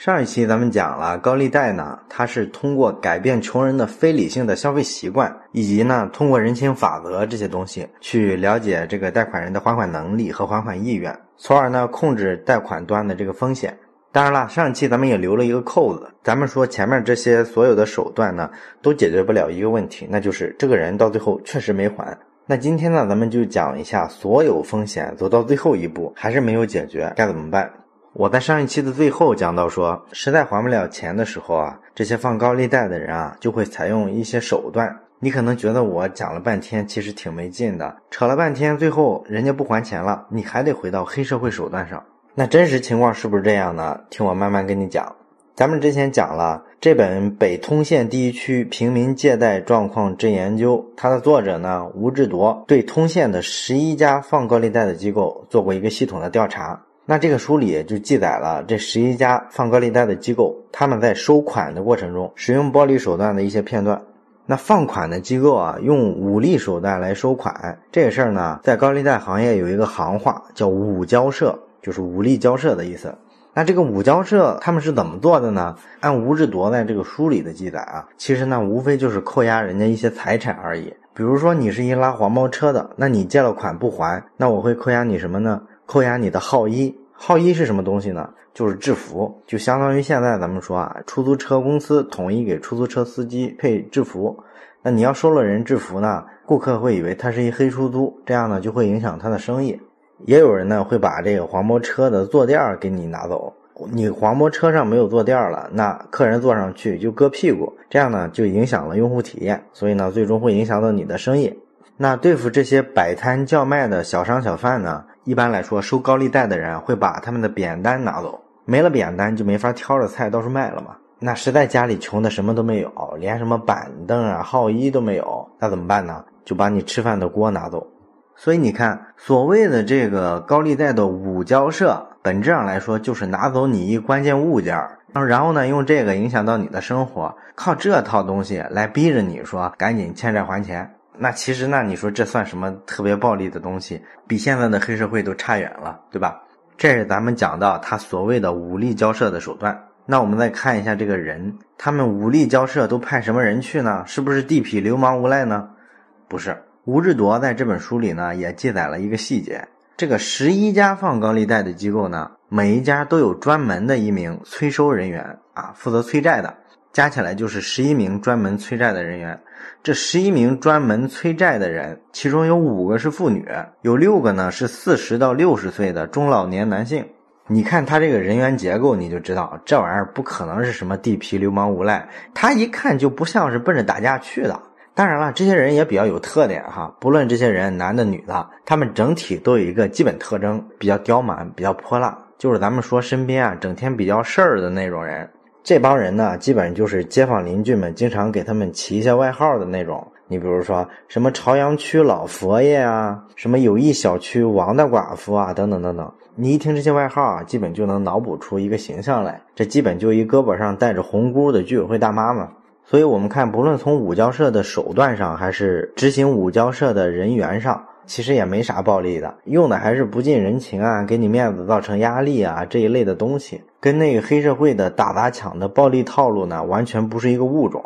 上一期咱们讲了高利贷呢，它是通过改变穷人的非理性的消费习惯，以及呢通过人情法则这些东西去了解这个贷款人的还款能力和还款意愿，从而呢控制贷款端的这个风险。当然了，上一期咱们也留了一个扣子，咱们说前面这些所有的手段呢都解决不了一个问题，那就是这个人到最后确实没还。那今天呢，咱们就讲一下所有风险走到最后一步还是没有解决该怎么办。我在上一期的最后讲到说，实在还不了钱的时候啊，这些放高利贷的人啊，就会采用一些手段。你可能觉得我讲了半天，其实挺没劲的，扯了半天，最后人家不还钱了，你还得回到黑社会手段上。那真实情况是不是这样呢？听我慢慢跟你讲。咱们之前讲了这本《北通县地区平民借贷状况真研究》，它的作者呢吴志铎对通县的十一家放高利贷的机构做过一个系统的调查。那这个书里就记载了这十一家放高利贷的机构，他们在收款的过程中使用暴力手段的一些片段。那放款的机构啊，用武力手段来收款，这个事儿呢，在高利贷行业有一个行话叫“武交涉”，就是武力交涉的意思。那这个武交涉他们是怎么做的呢？按吴志铎在这个书里的记载啊，其实呢，无非就是扣押人家一些财产而已。比如说你是一拉黄包车的，那你借了款不还，那我会扣押你什么呢？扣押你的号衣。号衣是什么东西呢？就是制服，就相当于现在咱们说啊，出租车公司统一给出租车司机配制服。那你要收了人制服呢，顾客会以为他是一黑出租，这样呢就会影响他的生意。也有人呢会把这个黄包车的坐垫给你拿走，你黄包车上没有坐垫了，那客人坐上去就硌屁股，这样呢就影响了用户体验，所以呢最终会影响到你的生意。那对付这些摆摊叫卖的小商小贩呢？一般来说，收高利贷的人会把他们的扁担拿走，没了扁担就没法挑着菜到处卖了嘛。那实在家里穷的什么都没有，连什么板凳啊、号衣都没有，那怎么办呢？就把你吃饭的锅拿走。所以你看，所谓的这个高利贷的五交涉，本质上来说就是拿走你一关键物件，然后呢，用这个影响到你的生活，靠这套东西来逼着你说赶紧欠债还钱。那其实，那你说这算什么特别暴力的东西？比现在的黑社会都差远了，对吧？这是咱们讲到他所谓的武力交涉的手段。那我们再看一下这个人，他们武力交涉都派什么人去呢？是不是地痞流氓无赖呢？不是。吴志铎在这本书里呢，也记载了一个细节：这个十一家放高利贷的机构呢，每一家都有专门的一名催收人员啊，负责催债的。加起来就是十一名专门催债的人员，这十一名专门催债的人，其中有五个是妇女，有六个呢是四十到六十岁的中老年男性。你看他这个人员结构，你就知道这玩意儿不可能是什么地痞流氓无赖，他一看就不像是奔着打架去的。当然了，这些人也比较有特点哈，不论这些人男的女的，他们整体都有一个基本特征，比较刁蛮，比较泼辣，就是咱们说身边啊整天比较事儿的那种人。这帮人呢，基本就是街坊邻居们经常给他们起一些外号的那种。你比如说什么朝阳区老佛爷啊，什么友谊小区王大寡妇啊，等等等等。你一听这些外号啊，基本就能脑补出一个形象来。这基本就一胳膊上带着红箍的居委会大妈嘛。所以我们看，不论从五交社的手段上，还是执行五交社的人员上。其实也没啥暴力的，用的还是不近人情啊，给你面子造成压力啊这一类的东西，跟那个黑社会的打砸抢的暴力套路呢，完全不是一个物种。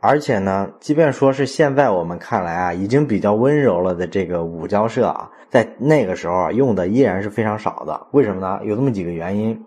而且呢，即便说是现在我们看来啊，已经比较温柔了的这个五交社啊，在那个时候啊用的依然是非常少的。为什么呢？有这么几个原因。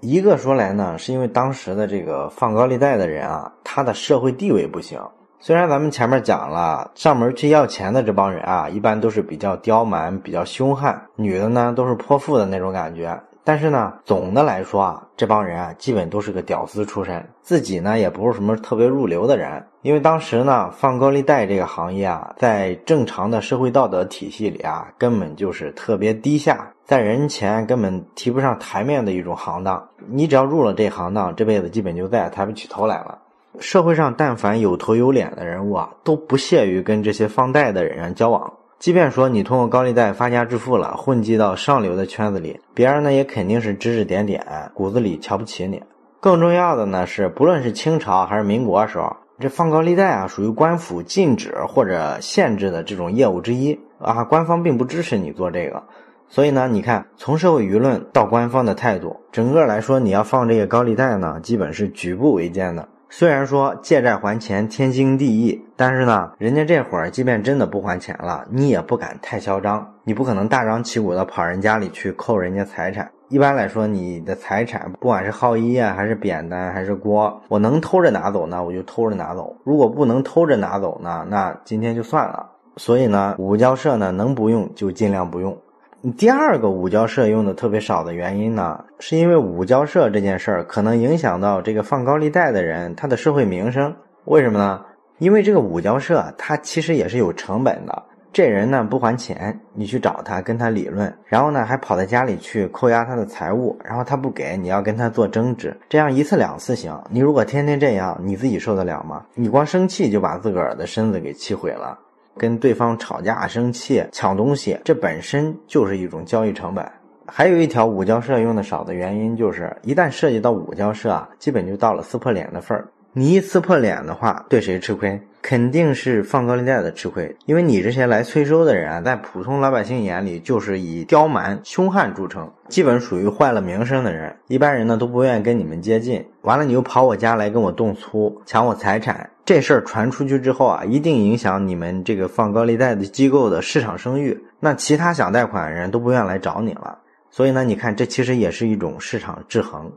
一个说来呢，是因为当时的这个放高利贷的人啊，他的社会地位不行。虽然咱们前面讲了，上门去要钱的这帮人啊，一般都是比较刁蛮、比较凶悍，女的呢都是泼妇的那种感觉。但是呢，总的来说啊，这帮人啊，基本都是个屌丝出身，自己呢也不是什么特别入流的人。因为当时呢，放高利贷这个行业啊，在正常的社会道德体系里啊，根本就是特别低下，在人前根本提不上台面的一种行当。你只要入了这行当，这辈子基本就再也抬不起头来了。社会上但凡有头有脸的人物啊，都不屑于跟这些放贷的人交往。即便说你通过高利贷发家致富了，混迹到上流的圈子里，别人呢也肯定是指指点点，骨子里瞧不起你。更重要的呢是，不论是清朝还是民国时候，这放高利贷啊，属于官府禁止或者限制的这种业务之一啊，官方并不支持你做这个。所以呢，你看从社会舆论到官方的态度，整个来说，你要放这个高利贷呢，基本是举步维艰的。虽然说借债还钱天经地义，但是呢，人家这会儿即便真的不还钱了，你也不敢太嚣张，你不可能大张旗鼓的跑人家里去扣人家财产。一般来说，你的财产不管是号衣啊，还是扁担，还是锅，我能偷着拿走呢，我就偷着拿走；如果不能偷着拿走呢，那今天就算了。所以呢，五交社呢，能不用就尽量不用。第二个五交社用的特别少的原因呢，是因为五交社这件事儿可能影响到这个放高利贷的人他的社会名声。为什么呢？因为这个五交社它其实也是有成本的。这人呢不还钱，你去找他跟他理论，然后呢还跑到家里去扣押他的财物，然后他不给，你要跟他做争执，这样一次两次行。你如果天天这样，你自己受得了吗？你光生气就把自个儿的身子给气毁了。跟对方吵架、生气、抢东西，这本身就是一种交易成本。还有一条五交社用的少的原因，就是一旦涉及到五交社啊，基本就到了撕破脸的份儿。你一撕破脸的话，对谁吃亏？肯定是放高利贷的吃亏，因为你这些来催收的人啊，在普通老百姓眼里就是以刁蛮凶悍著称，基本属于坏了名声的人。一般人呢都不愿意跟你们接近。完了，你又跑我家来跟我动粗，抢我财产，这事儿传出去之后啊，一定影响你们这个放高利贷的机构的市场声誉。那其他想贷款的人都不愿来找你了。所以呢，你看这其实也是一种市场制衡。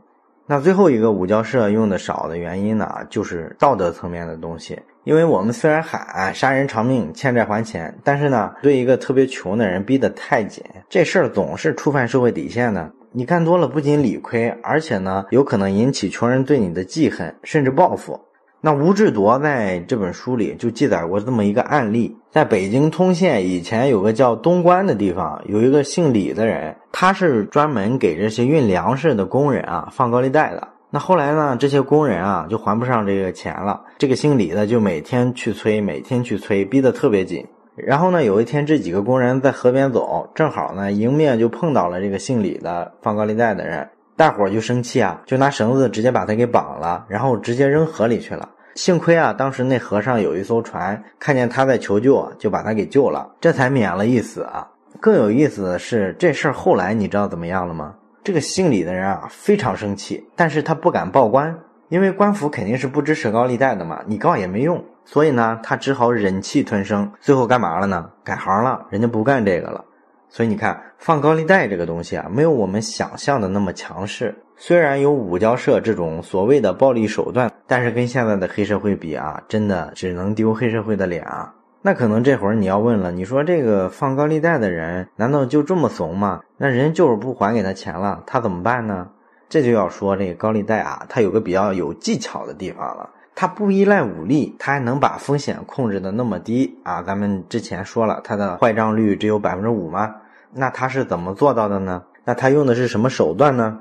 那最后一个五交社用的少的原因呢，就是道德层面的东西。因为我们虽然喊杀人偿命、欠债还钱，但是呢，对一个特别穷的人逼得太紧，这事儿总是触犯社会底线的。你干多了，不仅理亏，而且呢，有可能引起穷人对你的记恨，甚至报复。那吴志铎在这本书里就记载过这么一个案例：在北京通县以前有个叫东关的地方，有一个姓李的人，他是专门给这些运粮食的工人啊放高利贷的。那后来呢？这些工人啊就还不上这个钱了。这个姓李的就每天去催，每天去催，逼得特别紧。然后呢，有一天这几个工人在河边走，正好呢迎面就碰到了这个姓李的放高利贷的人。大伙儿就生气啊，就拿绳子直接把他给绑了，然后直接扔河里去了。幸亏啊，当时那河上有一艘船，看见他在求救啊，就把他给救了，这才免了一死啊。更有意思的是，这事儿后来你知道怎么样了吗？这个姓李的人啊，非常生气，但是他不敢报官，因为官府肯定是不支持高利贷的嘛，你告也没用，所以呢，他只好忍气吞声，最后干嘛了呢？改行了，人家不干这个了。所以你看，放高利贷这个东西啊，没有我们想象的那么强势。虽然有五交社这种所谓的暴力手段，但是跟现在的黑社会比啊，真的只能丢黑社会的脸啊。那可能这会儿你要问了，你说这个放高利贷的人难道就这么怂吗？那人就是不还给他钱了，他怎么办呢？这就要说这个高利贷啊，它有个比较有技巧的地方了，它不依赖武力，它还能把风险控制的那么低啊。咱们之前说了，它的坏账率只有百分之五吗？那他是怎么做到的呢？那他用的是什么手段呢？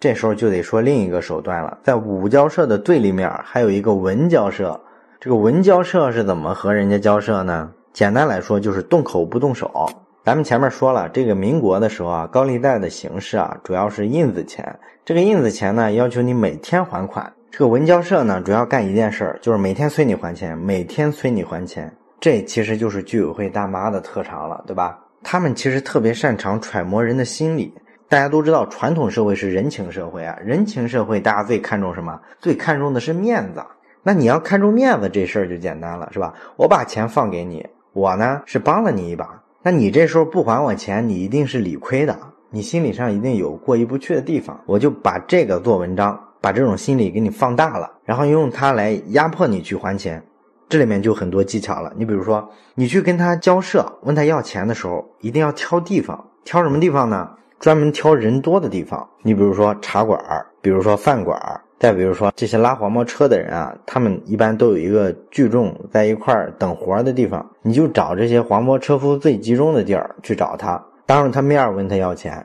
这时候就得说另一个手段了，在武交社的对立面还有一个文交社。这个文交社是怎么和人家交涉呢？简单来说就是动口不动手。咱们前面说了，这个民国的时候啊，高利贷的形式啊，主要是印子钱。这个印子钱呢，要求你每天还款。这个文交社呢，主要干一件事儿，就是每天催你还钱，每天催你还钱。这其实就是居委会大妈的特长了，对吧？他们其实特别擅长揣摩人的心理。大家都知道，传统社会是人情社会啊，人情社会大家最看重什么？最看重的是面子。那你要看重面子这事儿就简单了，是吧？我把钱放给你，我呢是帮了你一把。那你这时候不还我钱，你一定是理亏的，你心理上一定有过意不去的地方。我就把这个做文章，把这种心理给你放大了，然后用它来压迫你去还钱。这里面就很多技巧了。你比如说，你去跟他交涉，问他要钱的时候，一定要挑地方，挑什么地方呢？专门挑人多的地方。你比如说茶馆儿比如说饭馆儿再比如说这些拉黄包车的人啊，他们一般都有一个聚众在一块儿等活儿的地方，你就找这些黄包车夫最集中的地儿去找他，当着他面问他要钱。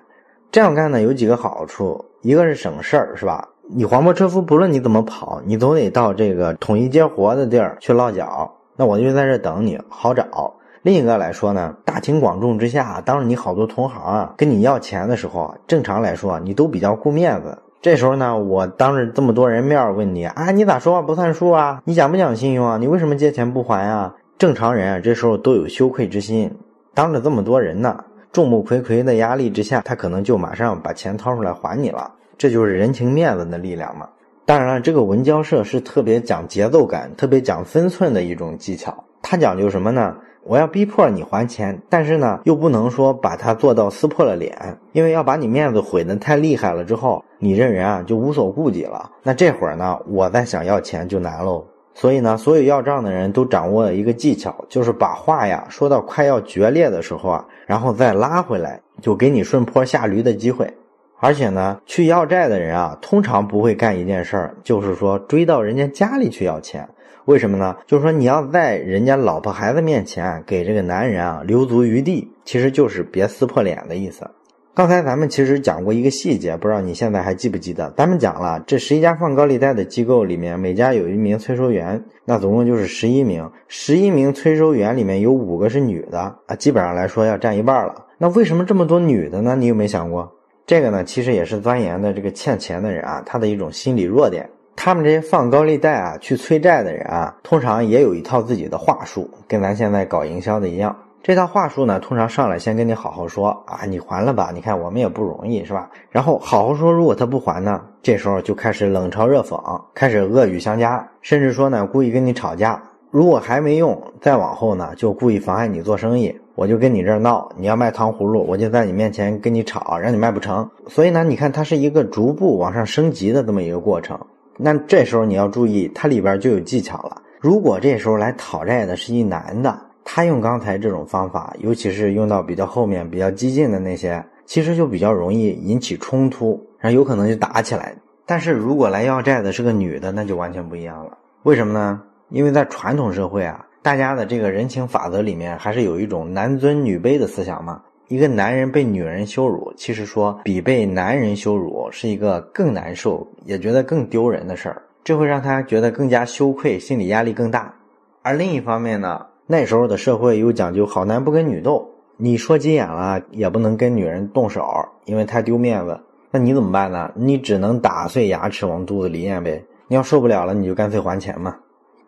这样干呢有几个好处，一个是省事儿，是吧？你黄包车夫不论你怎么跑，你总得到这个统一接活的地儿去落脚，那我就在这等你，好找。另一个来说呢，大庭广众之下，当着你好多同行啊跟你要钱的时候，正常来说啊你都比较顾面子。这时候呢，我当着这么多人面问你啊，你咋说话不算数啊？你讲不讲信用啊？你为什么借钱不还啊？正常人啊，这时候都有羞愧之心，当着这么多人呢，众目睽睽的压力之下，他可能就马上把钱掏出来还你了。这就是人情面子的力量嘛。当然了，这个文交社是特别讲节奏感、特别讲分寸的一种技巧。它讲究什么呢？我要逼迫你还钱，但是呢，又不能说把它做到撕破了脸，因为要把你面子毁得太厉害了之后，你这人啊就无所顾忌了。那这会儿呢，我再想要钱就难喽。所以呢，所有要账的人都掌握了一个技巧，就是把话呀说到快要决裂的时候啊，然后再拉回来，就给你顺坡下驴的机会。而且呢，去要债的人啊，通常不会干一件事儿，就是说追到人家家里去要钱。为什么呢？就是说你要在人家老婆孩子面前给这个男人啊留足余地，其实就是别撕破脸的意思。刚才咱们其实讲过一个细节，不知道你现在还记不记得？咱们讲了，这十一家放高利贷的机构里面，每家有一名催收员，那总共就是十一名。十一名催收员里面有五个是女的啊，基本上来说要占一半了。那为什么这么多女的呢？你有没有想过？这个呢，其实也是钻研的这个欠钱的人啊，他的一种心理弱点。他们这些放高利贷啊、去催债的人啊，通常也有一套自己的话术，跟咱现在搞营销的一样。这套话术呢，通常上来先跟你好好说啊，你还了吧？你看我们也不容易，是吧？然后好好说，如果他不还呢，这时候就开始冷嘲热讽，开始恶语相加，甚至说呢，故意跟你吵架。如果还没用，再往后呢，就故意妨碍你做生意。我就跟你这儿闹，你要卖糖葫芦，我就在你面前跟你吵，让你卖不成。所以呢，你看它是一个逐步往上升级的这么一个过程。那这时候你要注意，它里边就有技巧了。如果这时候来讨债的是一男的，他用刚才这种方法，尤其是用到比较后面、比较激进的那些，其实就比较容易引起冲突，然后有可能就打起来。但是如果来要债的是个女的，那就完全不一样了。为什么呢？因为在传统社会啊。大家的这个人情法则里面，还是有一种男尊女卑的思想嘛。一个男人被女人羞辱，其实说比被男人羞辱是一个更难受，也觉得更丢人的事儿，这会让他觉得更加羞愧，心理压力更大。而另一方面呢，那时候的社会又讲究好男不跟女斗，你说急眼了也不能跟女人动手，因为太丢面子。那你怎么办呢？你只能打碎牙齿往肚子里咽呗。你要受不了了，你就干脆还钱嘛。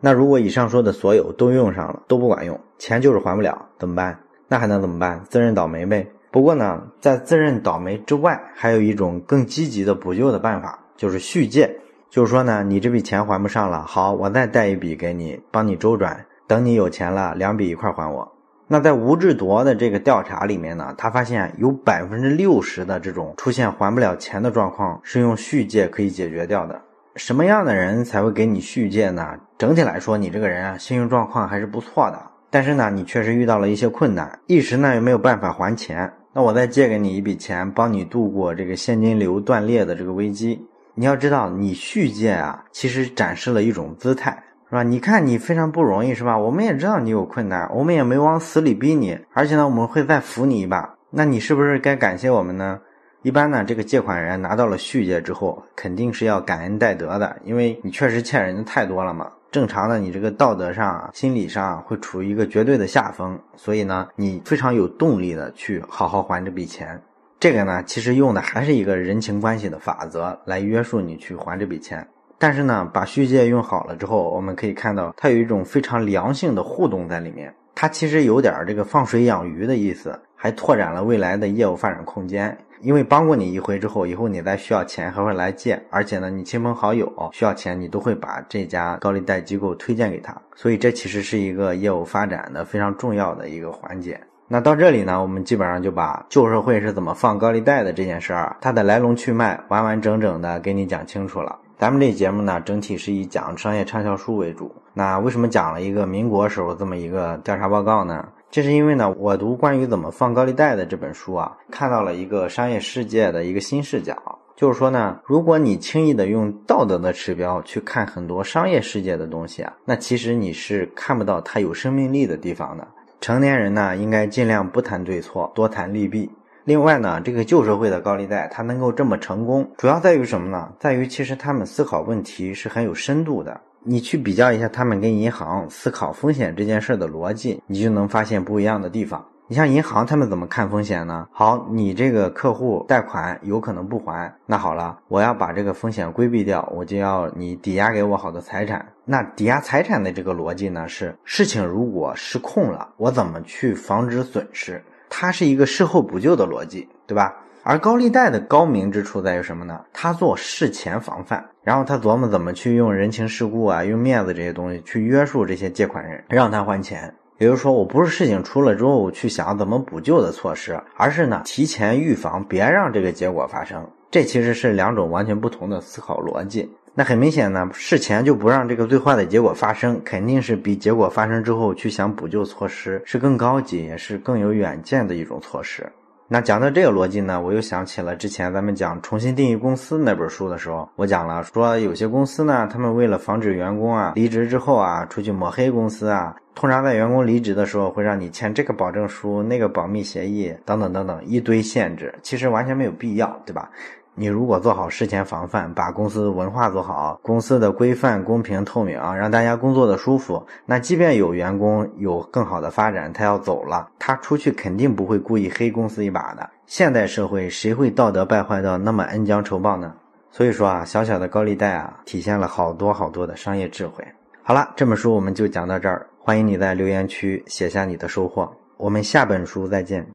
那如果以上说的所有都用上了，都不管用，钱就是还不了，怎么办？那还能怎么办？自认倒霉呗。不过呢，在自认倒霉之外，还有一种更积极的补救的办法，就是续借。就是说呢，你这笔钱还不上了，好，我再贷一笔给你，帮你周转，等你有钱了，两笔一块还我。那在吴志铎的这个调查里面呢，他发现有百分之六十的这种出现还不了钱的状况，是用续借可以解决掉的。什么样的人才会给你续借呢？整体来说，你这个人啊，信用状况还是不错的。但是呢，你确实遇到了一些困难，一时呢又没有办法还钱。那我再借给你一笔钱，帮你度过这个现金流断裂的这个危机。你要知道，你续借啊，其实展示了一种姿态，是吧？你看你非常不容易，是吧？我们也知道你有困难，我们也没往死里逼你，而且呢，我们会再扶你一把。那你是不是该感谢我们呢？一般呢，这个借款人拿到了续借之后，肯定是要感恩戴德的，因为你确实欠人的太多了嘛。正常的，你这个道德上、心理上会处于一个绝对的下风，所以呢，你非常有动力的去好好还这笔钱。这个呢，其实用的还是一个人情关系的法则来约束你去还这笔钱。但是呢，把续借用好了之后，我们可以看到它有一种非常良性的互动在里面，它其实有点这个放水养鱼的意思，还拓展了未来的业务发展空间。因为帮过你一回之后，以后你再需要钱还会来借，而且呢，你亲朋好友需要钱，你都会把这家高利贷机构推荐给他，所以这其实是一个业务发展的非常重要的一个环节。那到这里呢，我们基本上就把旧社会是怎么放高利贷的这件事儿，它的来龙去脉完完整整的给你讲清楚了。咱们这节目呢，整体是以讲商业畅销书为主。那为什么讲了一个民国时候这么一个调查报告呢？这是因为呢，我读关于怎么放高利贷的这本书啊，看到了一个商业世界的一个新视角，就是说呢，如果你轻易的用道德的指标去看很多商业世界的东西啊，那其实你是看不到它有生命力的地方的。成年人呢，应该尽量不谈对错，多谈利弊。另外呢，这个旧社会的高利贷它能够这么成功，主要在于什么呢？在于其实他们思考问题是很有深度的。你去比较一下他们跟银行思考风险这件事的逻辑，你就能发现不一样的地方。你像银行，他们怎么看风险呢？好，你这个客户贷款有可能不还，那好了，我要把这个风险规避掉，我就要你抵押给我好的财产。那抵押财产的这个逻辑呢，是事情如果失控了，我怎么去防止损失？它是一个事后补救的逻辑，对吧？而高利贷的高明之处在于什么呢？他做事前防范，然后他琢磨怎么去用人情世故啊，用面子这些东西去约束这些借款人，让他还钱。也就是说，我不是事情出了之后去想怎么补救的措施，而是呢提前预防，别让这个结果发生。这其实是两种完全不同的思考逻辑。那很明显呢，事前就不让这个最坏的结果发生，肯定是比结果发生之后去想补救措施是更高级，也是更有远见的一种措施。那讲到这个逻辑呢，我又想起了之前咱们讲重新定义公司那本书的时候，我讲了说有些公司呢，他们为了防止员工啊离职之后啊出去抹黑公司啊，通常在员工离职的时候会让你签这个保证书、那个保密协议等等等等一堆限制，其实完全没有必要，对吧？你如果做好事前防范，把公司文化做好，公司的规范公平透明，让大家工作的舒服，那即便有员工有更好的发展，他要走了，他出去肯定不会故意黑公司一把的。现代社会谁会道德败坏到那么恩将仇报呢？所以说啊，小小的高利贷啊，体现了好多好多的商业智慧。好了，这本书我们就讲到这儿，欢迎你在留言区写下你的收获，我们下本书再见。